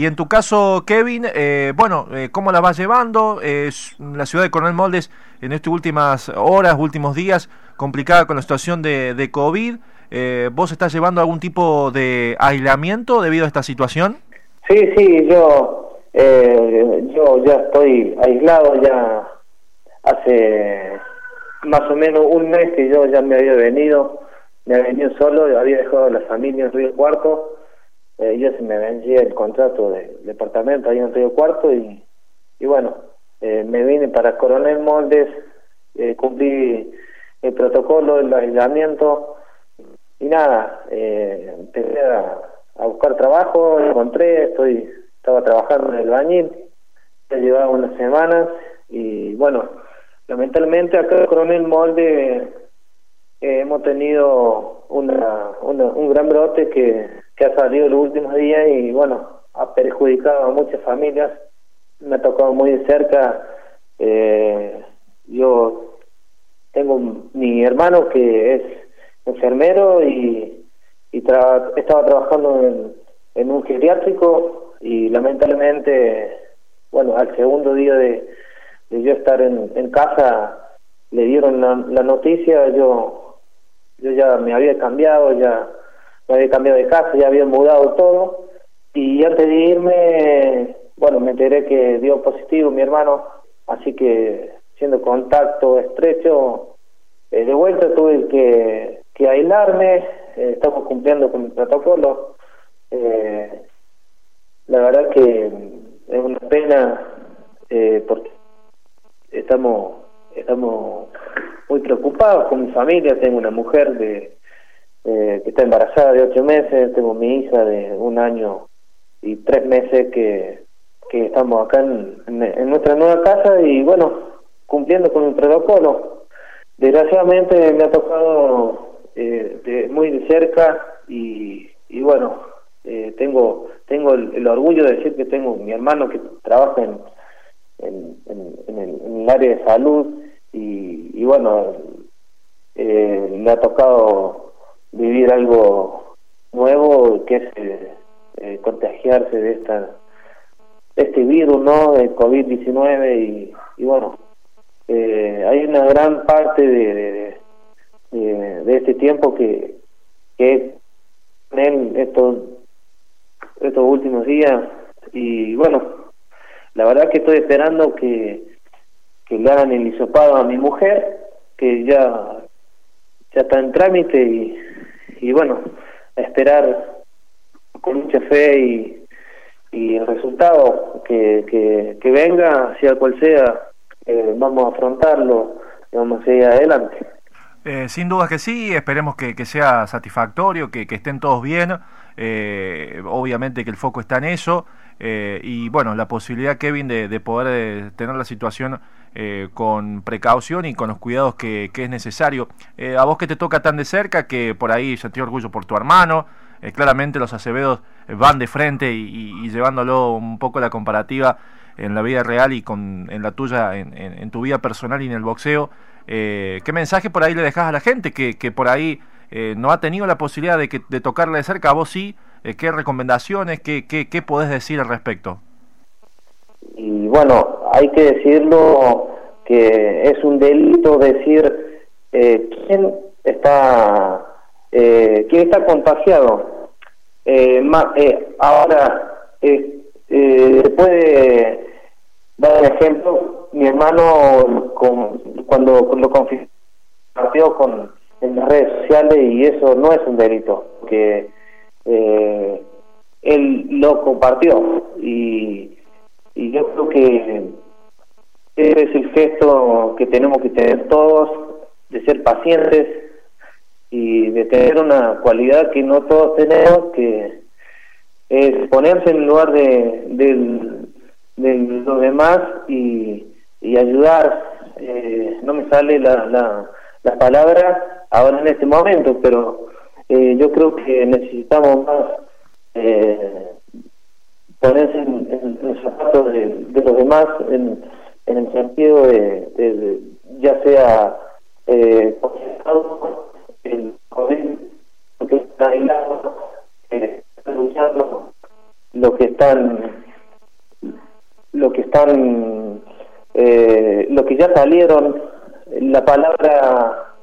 Y en tu caso, Kevin, eh, bueno, eh, ¿cómo la vas llevando? Es la ciudad de Coronel Moldes en estas últimas horas, últimos días, complicada con la situación de, de COVID. Eh, ¿Vos estás llevando algún tipo de aislamiento debido a esta situación? Sí, sí, yo, yo ya estoy aislado, ya hace más o menos un mes que yo ya me había venido, me había venido solo, había dejado a la familia en Río Cuarto eh, yo se me vencía el contrato del departamento ahí en Río Cuarto y, y bueno, eh, me vine para Coronel Moldes, eh, cumplí el protocolo, el aislamiento y nada, eh, empecé a, buscar trabajo, encontré, estoy estaba trabajando en el bañil, ya llevaba unas semanas y bueno, lamentablemente acá en Coronel Molde eh, hemos tenido una, un gran brote que que ha salido los últimos días y bueno, ha perjudicado a muchas familias. Me ha tocado muy de cerca. Eh, yo tengo mi hermano que es enfermero y, estaba trabajando en, un geriátrico y lamentablemente, bueno, al segundo día de, yo estar en, en casa le dieron la, la noticia, yo yo ya me había cambiado, ya había cambiado de casa, ya había mudado todo. Y antes de irme, bueno, me enteré que dio positivo mi hermano, así que siendo contacto estrecho, eh, de vuelta tuve que, que aislarme, eh, estamos cumpliendo con el protocolo. Eh, la verdad que es una pena eh, porque estamos estamos muy preocupados con mi familia, tengo una mujer de eh, que está embarazada de ocho meses, tengo mi hija de un año y tres meses que, que estamos acá en, en, nuestra nueva casa y bueno, cumpliendo con el protocolo. Desgraciadamente me ha tocado eh, de, muy de cerca y, y bueno, eh, tengo tengo el, el, orgullo de decir que tengo mi hermano que trabaja en, en, en, el, en el, área de salud y, y bueno, eh, me ha tocado vivir algo nuevo que es eh, contagiarse de esta este virus no del covid 19 y, y bueno eh, hay una gran parte de, de este tiempo que que en estos estos últimos días y bueno la verdad que estoy esperando que que le hagan el hisopado a mi mujer que ya ya está en trámite y y bueno, esperar con mucha fe y, el resultado que, que, venga, sea cual sea, eh, vamos a afrontarlo y vamos a seguir adelante. Eh, sin duda que sí, esperemos que, que sea satisfactorio, que, que, estén todos bien. Eh, obviamente que el foco está en eso. Eh, y bueno, la posibilidad, Kevin, de, de poder tener la situación eh, con precaución y con los cuidados que, que es necesario. Eh, a vos que te toca tan de cerca, que por ahí sentí orgullo por tu hermano, eh, claramente los Acevedos van de frente y, llevándolo un poco la comparativa en la vida real y con en la tuya, en, tu vida personal y en el boxeo. ¿Qué mensaje por ahí le dejas a la gente que, que por ahí no ha tenido la posibilidad de, que, de tocarle de cerca? A vos sí. ¿Qué recomendaciones, qué, qué, qué podés decir al respecto? Bueno, hay que decirlo que es un delito decir eh, quién está eh, quién está contagiado. Eh, eh ahora eh, eh, puede dar un ejemplo. Mi hermano con, cuando lo compartió con en las redes sociales y eso no es un delito que él lo compartió y y yo creo que ese es el gesto que tenemos que tener todos, de ser pacientes y de tener una cualidad que no todos tenemos, que es ponerse en el lugar de, de, de los demás y, y ayudar. Eh, no me sale la, la, la, palabra ahora en este momento, pero eh, yo creo que necesitamos más eh, ponerse en, en, en los zapatos de, los demás en, el sentido de, de, ya sea eh, el joven que está aislado, eh, luchando, los que están están, eh, los que ya salieron, la palabra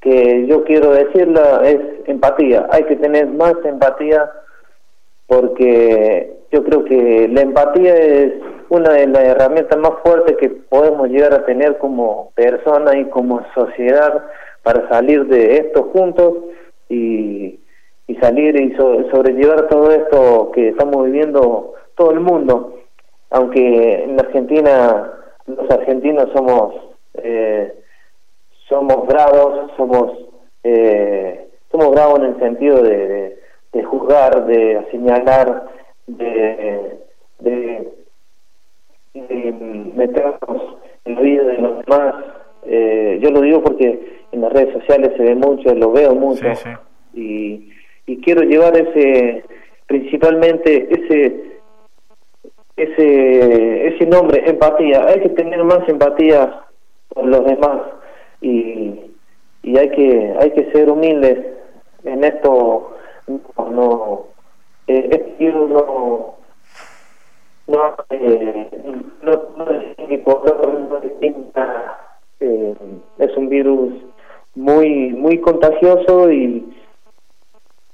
que yo quiero decirla es empatía. Hay que tener más empatía porque yo creo que la empatía es una de las herramientas más fuertes que podemos llegar a tener como persona y como sociedad para salir de esto juntos y, y salir y sobrellevar todo esto que estamos viviendo todo el mundo. Aunque en Argentina los argentinos somos eh, somos bravos, somos eh, somos bravos en el sentido de juzgar, de señalar, de, de, meternos en la vida de los demás. Eh, yo lo digo porque en las redes sociales se ve mucho, lo veo mucho. Y, y quiero llevar ese, principalmente ese ese ese nombre empatía hay que tener más empatía por los demás y, y hay que hay que ser humildes en esto no, no eh, este no no eh, no, no, eh, es un virus muy muy contagioso y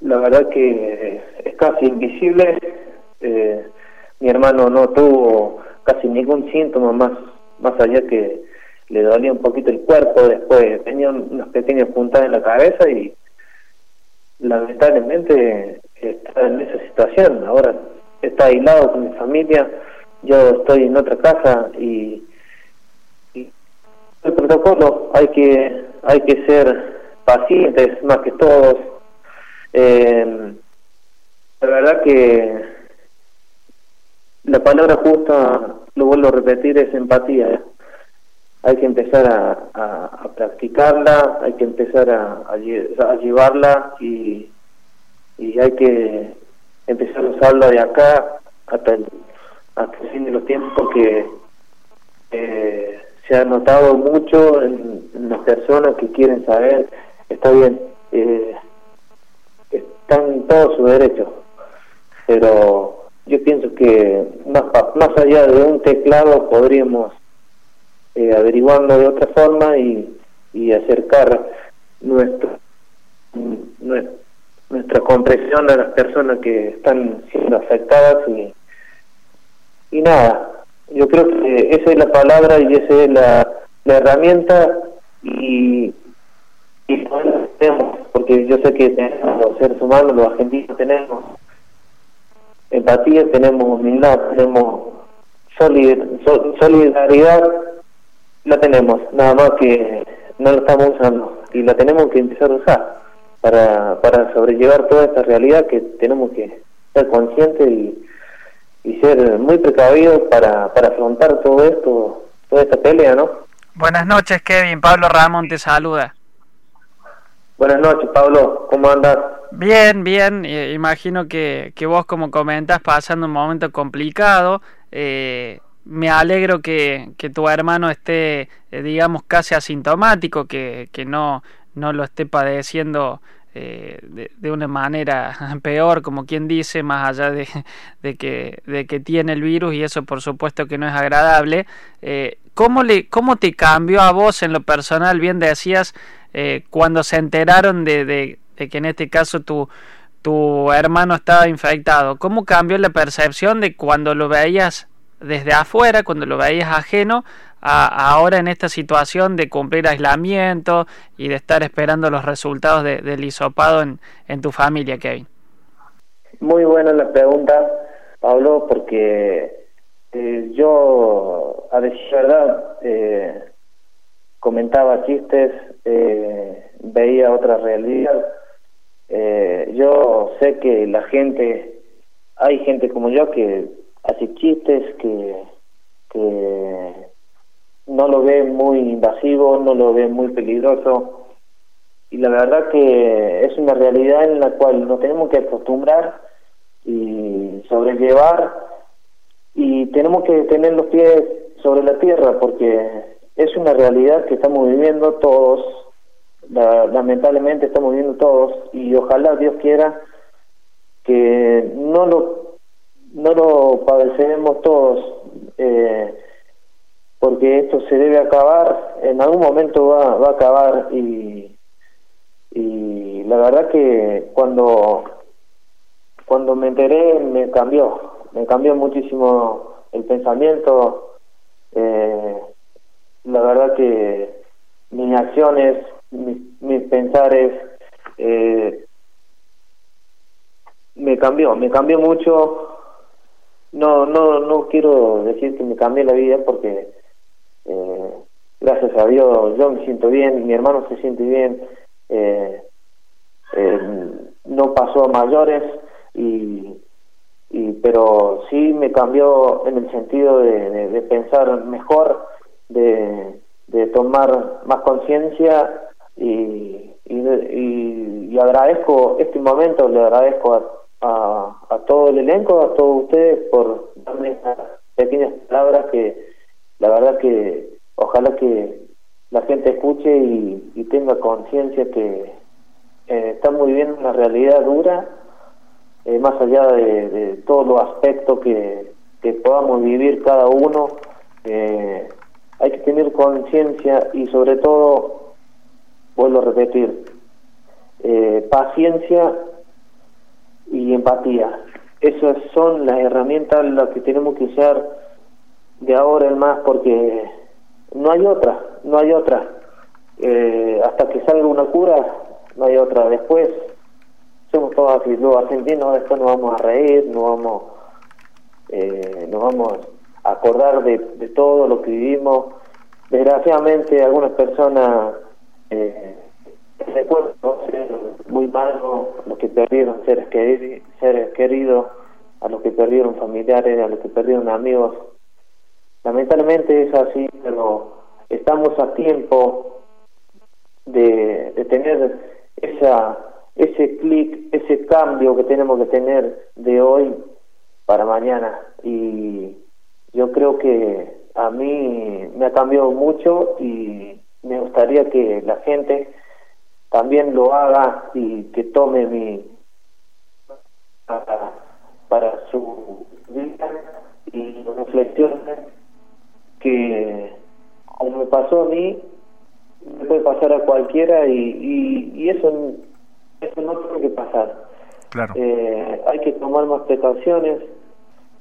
la verdad que es casi invisible. Eh, mi hermano no tuvo casi ningún síntoma más más allá que le dolía un poquito el cuerpo después tenía unas pequeñas puntadas en la cabeza y lamentablemente está en esa situación. Ahora está aislado con mi familia, yo estoy en otra casa y, el protocolo hay que hay que ser pacientes más que todos. Eh, la verdad que la palabra justa, lo vuelvo a repetir, es empatía hay que empezar a, practicarla, hay que empezar a, llevarla y, y, hay que empezar a usarla de acá hasta el, hasta el fin de los tiempos porque eh, se ha notado mucho en, las personas que quieren saber, está bien, eh, están en todo su derecho, pero yo pienso que más, más allá de un teclado podríamos eh, averiguando de otra forma y, y acercar nuestro, nuestra comprensión a las personas que están siendo afectadas y, y nada, yo creo que esa es la palabra y esa es la, la herramienta y, y tenemos, porque yo sé que tenemos los seres humanos, los argentinos tenemos empatía, tenemos humildad, tenemos solidaridad la tenemos, nada más que no la estamos usando y la tenemos que empezar a usar para, para sobrellevar toda esta realidad que tenemos que ser conscientes y, y ser muy precavidos para, para afrontar todo esto, toda esta pelea, ¿no? Buenas noches, Kevin. Pablo Ramón te saluda. Buenas noches, Pablo. ¿Cómo andas? Bien, bien. imagino que, que vos, como comentas, pasando un momento complicado. Eh, me alegro que, que tu hermano esté, eh, digamos, casi asintomático, que, que no, no lo esté padeciendo eh, de, una manera peor, como quien dice, más allá de, de, que, de que tiene el virus y eso por supuesto que no es agradable. Eh, ¿cómo, le, ¿Cómo te cambió a vos en lo personal? Bien decías, eh, cuando se enteraron de, de, de que en este caso tu, tu hermano estaba infectado, ¿cómo cambió la percepción de cuando lo veías desde afuera, cuando lo veías ajeno, a, ahora en esta situación de cumplir aislamiento y de estar esperando los resultados del hisopado en, tu familia, Kevin? Muy buena la pregunta, Pablo, porque eh, yo, a decir verdad, eh, comentaba chistes, eh, veía otra realidad. yo sé que la gente, hay gente como yo que hace chistes que, que no lo ve muy invasivo, no lo ve muy peligroso. Y la verdad que es una realidad en la cual nos tenemos que acostumbrar y sobrellevar y tenemos que tener los pies sobre la tierra porque es una realidad que estamos viviendo todos, lamentablemente estamos viviendo todos y ojalá Dios quiera que no lo no lo padeceremos todos eh, porque esto se debe acabar, en algún momento va, va a acabar y, y la verdad que cuando, cuando me enteré me cambió, me cambió muchísimo el pensamiento, eh, la verdad que mis acciones, mis, mis pensares, eh, me cambió, me cambió mucho. No, no, no quiero decir que me cambié la vida porque gracias a yo me siento bien, mi hermano se siente bien, eh, eh, no pasó a mayores y, pero sí me cambió en el sentido de, pensar mejor, de, tomar más conciencia y, y, y, agradezco este momento, le agradezco a a, a todo el elenco, a todos ustedes por darme estas pequeñas palabras que la verdad que ojalá que la gente escuche y, tenga conciencia que eh, está muy bien una realidad dura, eh, más allá de, todos los aspectos que, que podamos vivir cada uno, eh, hay que tener conciencia y sobre todo, vuelvo a repetir, eh, paciencia y empatía. Esas son las herramientas las que tenemos que usar de ahora en más porque no hay otra, no hay otra. Eh, hasta que salga una cura, no hay otra. Después somos todos los argentinos, después nos vamos a reír, nos vamos, eh, nos vamos a acordar de, todo lo que vivimos. Desgraciadamente algunas personas eh, recuerdo muy malo los que perdieron seres, queridos, seres queridos, a los que perdieron familiares, a los que perdieron amigos. Lamentablemente es así, pero estamos a tiempo de, tener esa ese clic, ese cambio que tenemos que tener de hoy para mañana. Y yo creo que a mí me ha cambiado mucho y me gustaría que la gente también lo haga y que tome mi para, para su vida y reflexione que como me pasó a mí me puede pasar a cualquiera y, y, y eso eso no tiene que pasar claro eh, hay que tomar más precauciones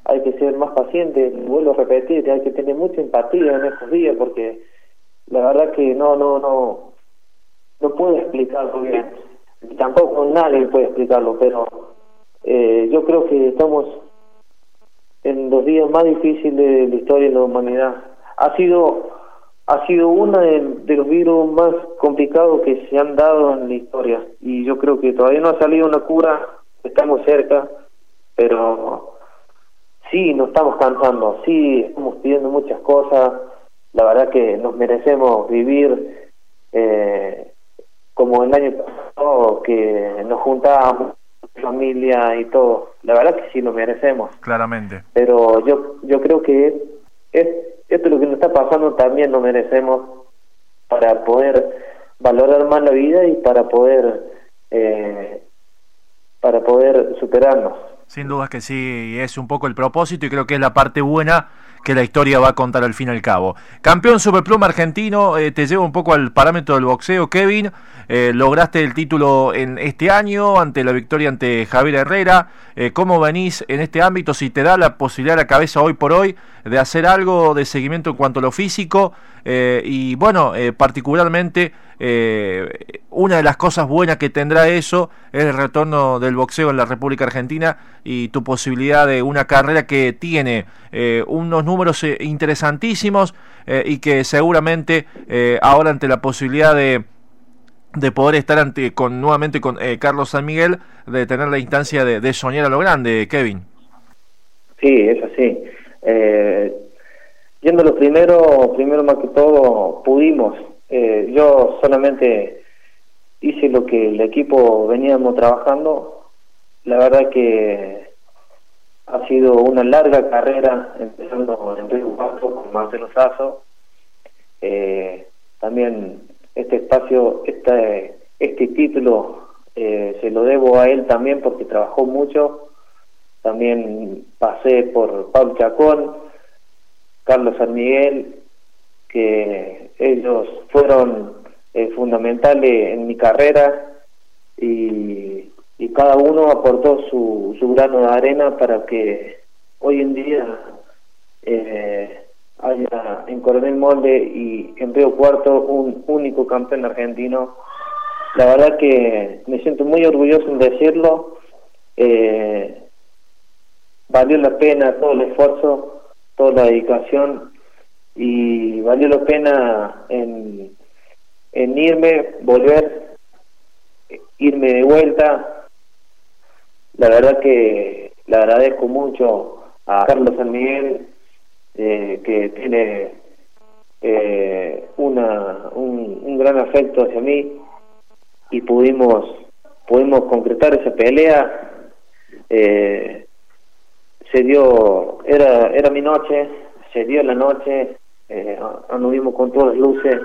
hay que ser más paciente vuelvo a repetir hay que tener mucha empatía en estos días porque la verdad que no no no no puedo explicarlo bien, tampoco nadie puede explicarlo, pero eh, yo creo que estamos en los días más difíciles de la historia de la humanidad. Ha sido ha sido uno de, los virus más complicados que se han dado en la historia y yo creo que todavía no ha salido una cura, estamos cerca, pero sí nos estamos cansando, sí estamos pidiendo muchas cosas, la verdad que nos merecemos vivir eh, como el año pasado que nos juntábamos familia y todo. La verdad que sí lo merecemos. Claramente. Pero yo yo creo que es, esto es lo que nos está pasando también lo merecemos para poder valorar más la vida y para poder eh, para poder superarnos. Sin dudas que sí, es un poco el propósito y creo que es la parte buena que la historia va a contar al fin y al cabo. Campeón superpluma argentino, eh, te llevo un poco al parámetro del boxeo, Kevin. Eh, lograste el título en este año ante la victoria ante Javier Herrera. Eh, ¿Cómo venís en este ámbito? Si te da la posibilidad a la cabeza hoy por hoy de hacer algo de seguimiento en cuanto a lo físico y bueno, particularmente eh, una de las cosas buenas que tendrá eso es el retorno del boxeo en la República Argentina y tu posibilidad de una carrera que tiene eh, unos números eh, interesantísimos eh, y que seguramente ahora ante la posibilidad de de poder estar ante con nuevamente con eh, Carlos San Miguel, de tener la instancia de, soñar a lo grande, Kevin. Sí, es así. Eh, yendo lo primero, primero más que todo, pudimos. Eh, yo solamente hice lo que el equipo veníamos trabajando. La verdad que ha sido una larga carrera, empezando en Río Cuarto con Marcelo Sazo. Eh, también este espacio, este, este título eh, se lo debo a él también porque trabajó mucho. También pasé por Paul Chacón, Carlos San Miguel, que ellos fueron eh, fundamentales en mi carrera y, y, cada uno aportó su, su grano de arena para que hoy en día eh, haya en Coronel Molde y en Río Cuarto un único campeón argentino. La verdad que me siento muy orgulloso en decirlo. Eh, valió la pena todo el esfuerzo, toda la dedicación y valió la pena en, irme, volver, irme de vuelta. La verdad que le agradezco mucho a Carlos San Miguel, eh, que tiene eh, una, un, un, gran afecto hacia mí y pudimos, pudimos concretar esa pelea. Eh, se dio, era, era mi noche, se dio la noche, eh, anduvimos con todas las luces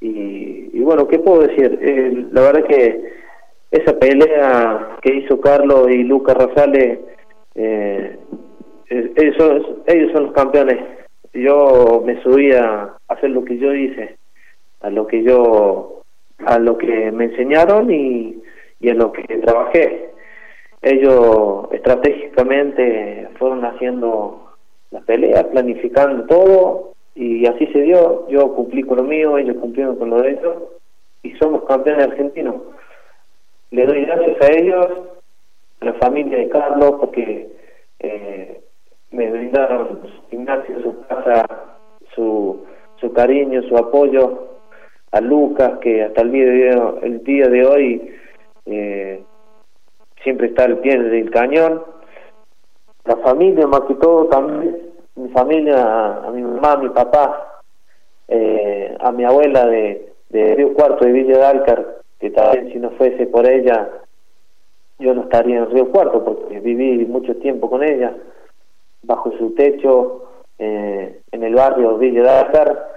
y, y bueno, ¿qué puedo decir? Eh, la verdad que esa pelea que hizo Carlos y Lucas Rosales, eh, ellos, son, ellos son los campeones. Yo me subí a hacer lo que yo hice, a lo que yo, a lo que me enseñaron y, y a lo que trabajé ellos estratégicamente fueron haciendo las peleas, planificando todo y así se dio. Yo cumplí con lo mío, ellos cumplieron con lo de ellos y somos campeones argentinos. Le doy gracias a ellos, a la familia de Carlos, porque eh, me brindaron su gimnasio, su casa, su, su cariño, su apoyo. A Lucas, que hasta el día de, el día de hoy eh, siempre está al pie del cañón. La familia, más que todo, también, mi familia, a, mi mamá, a mi papá, eh, a mi abuela de, Río Cuarto, de Villa de Alcar, que también si no fuese por ella, yo no estaría en Río Cuarto, porque viví mucho tiempo con ella, bajo su techo, eh, en el barrio Villa de Alcar,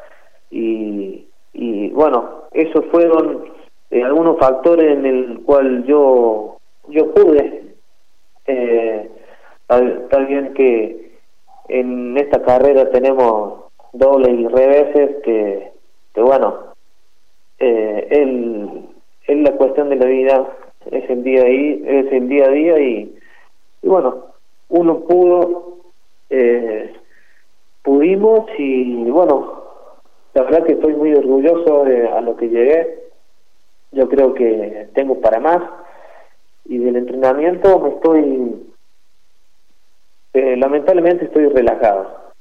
y, y bueno, esos fueron eh, algunos factores en el cual yo yo pude. Eh, está bien que en esta carrera tenemos dobles y reveses que, que bueno, eh, el, es la cuestión de la vida, es el día ahí, es el día a día y, y bueno, uno pudo, eh, pudimos y bueno, la verdad que estoy muy orgulloso de a lo que llegué, yo creo que tengo para más y del entrenamiento me estoy eh, lamentablemente estoy relajado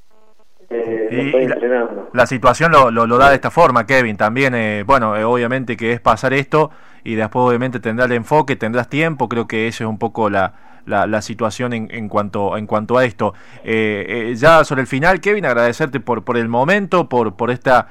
eh, estoy la, entrenando. la, situación lo, lo, da de esta forma Kevin también eh, bueno eh, obviamente que es pasar esto y después obviamente tendrás el enfoque tendrás tiempo creo que eso es un poco la la, la situación en, en, cuanto, en cuanto a esto. Ya sobre el final, Kevin, agradecerte por, por el momento, por, por esta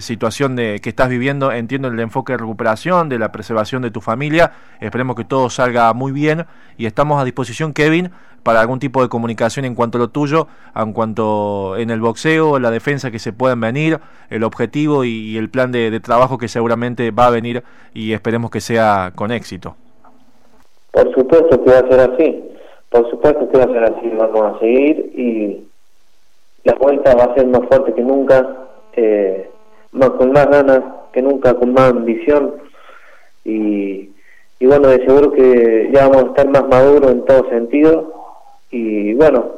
situación de, que estás viviendo. Entiendo el enfoque de recuperación, de la preservación de tu familia. Esperemos que todo salga muy bien y estamos a disposición, Kevin, para algún tipo de comunicación en cuanto a lo tuyo, en cuanto en el boxeo, la defensa que se puedan venir, el objetivo y, el plan de, de trabajo que seguramente va a venir y esperemos que sea con éxito. Por supuesto que va a ser así, por supuesto que va a ser así, vamos a seguir y la vuelta va a ser más fuerte que nunca, eh, más, con más ganas que nunca, con más ambición. Y, y bueno, de seguro que ya vamos a estar más maduros en todo sentido y bueno,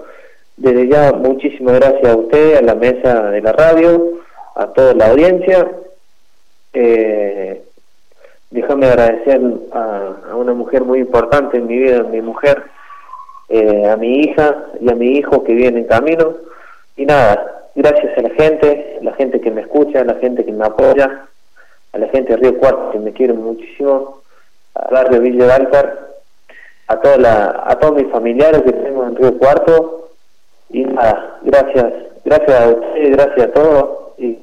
desde ya muchísimas gracias a usted, a la mesa de la radio, a toda la audiencia. Eh, déjame agradecer a, una mujer muy importante en mi vida, mi mujer, eh, a mi hija y a mi hijo que viene en camino. Y nada, gracias a la gente, a la gente que me escucha, a la gente que me apoya, a la gente de Río Cuarto que me quiere muchísimo, a barrio Villa de Alcar, a, toda la, a todos mis familiares que tengo en Río Cuarto. Y nada, gracias, gracias a ustedes, gracias a todos. Y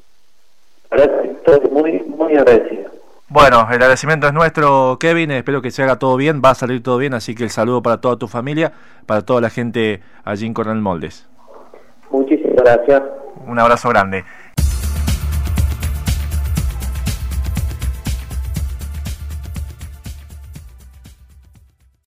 la verdad estoy muy, muy agradecido. Bueno, el agradecimiento es nuestro, Kevin. Espero que se haga todo bien, va a salir todo bien. Así que el saludo para toda tu familia, para toda la gente allí en Coronel Moldes. Muchísimas gracias. Un abrazo grande.